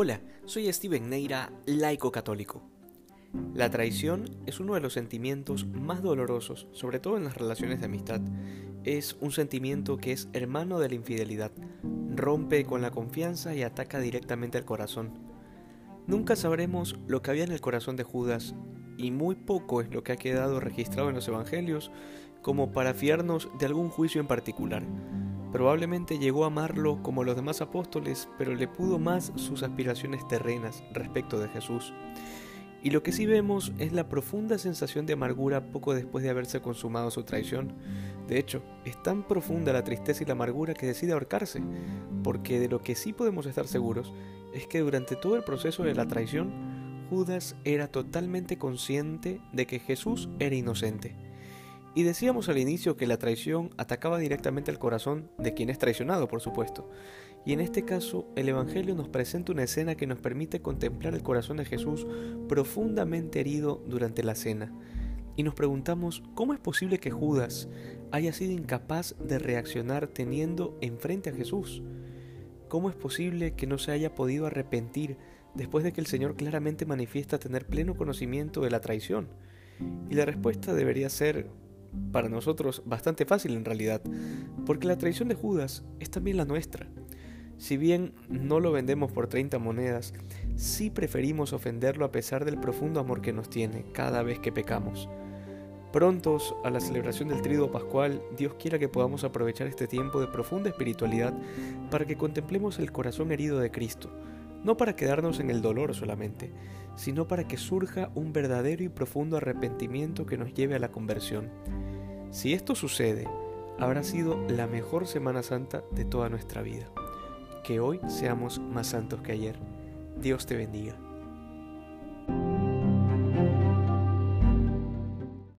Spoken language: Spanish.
Hola, soy Steven Neira, laico católico. La traición es uno de los sentimientos más dolorosos, sobre todo en las relaciones de amistad. Es un sentimiento que es hermano de la infidelidad, rompe con la confianza y ataca directamente al corazón. Nunca sabremos lo que había en el corazón de Judas, y muy poco es lo que ha quedado registrado en los evangelios como para fiarnos de algún juicio en particular. Probablemente llegó a amarlo como los demás apóstoles, pero le pudo más sus aspiraciones terrenas respecto de Jesús. Y lo que sí vemos es la profunda sensación de amargura poco después de haberse consumado su traición. De hecho, es tan profunda la tristeza y la amargura que decide ahorcarse, porque de lo que sí podemos estar seguros es que durante todo el proceso de la traición, Judas era totalmente consciente de que Jesús era inocente y decíamos al inicio que la traición atacaba directamente al corazón de quien es traicionado, por supuesto. Y en este caso, el Evangelio nos presenta una escena que nos permite contemplar el corazón de Jesús profundamente herido durante la cena. Y nos preguntamos, ¿cómo es posible que Judas haya sido incapaz de reaccionar teniendo enfrente a Jesús? ¿Cómo es posible que no se haya podido arrepentir después de que el Señor claramente manifiesta tener pleno conocimiento de la traición? Y la respuesta debería ser para nosotros bastante fácil en realidad, porque la traición de Judas es también la nuestra. Si bien no lo vendemos por 30 monedas, sí preferimos ofenderlo a pesar del profundo amor que nos tiene cada vez que pecamos. Prontos a la celebración del Tríodo Pascual, Dios quiera que podamos aprovechar este tiempo de profunda espiritualidad para que contemplemos el corazón herido de Cristo, no para quedarnos en el dolor solamente, sino para que surja un verdadero y profundo arrepentimiento que nos lleve a la conversión. Si esto sucede, habrá sido la mejor Semana Santa de toda nuestra vida. Que hoy seamos más santos que ayer. Dios te bendiga.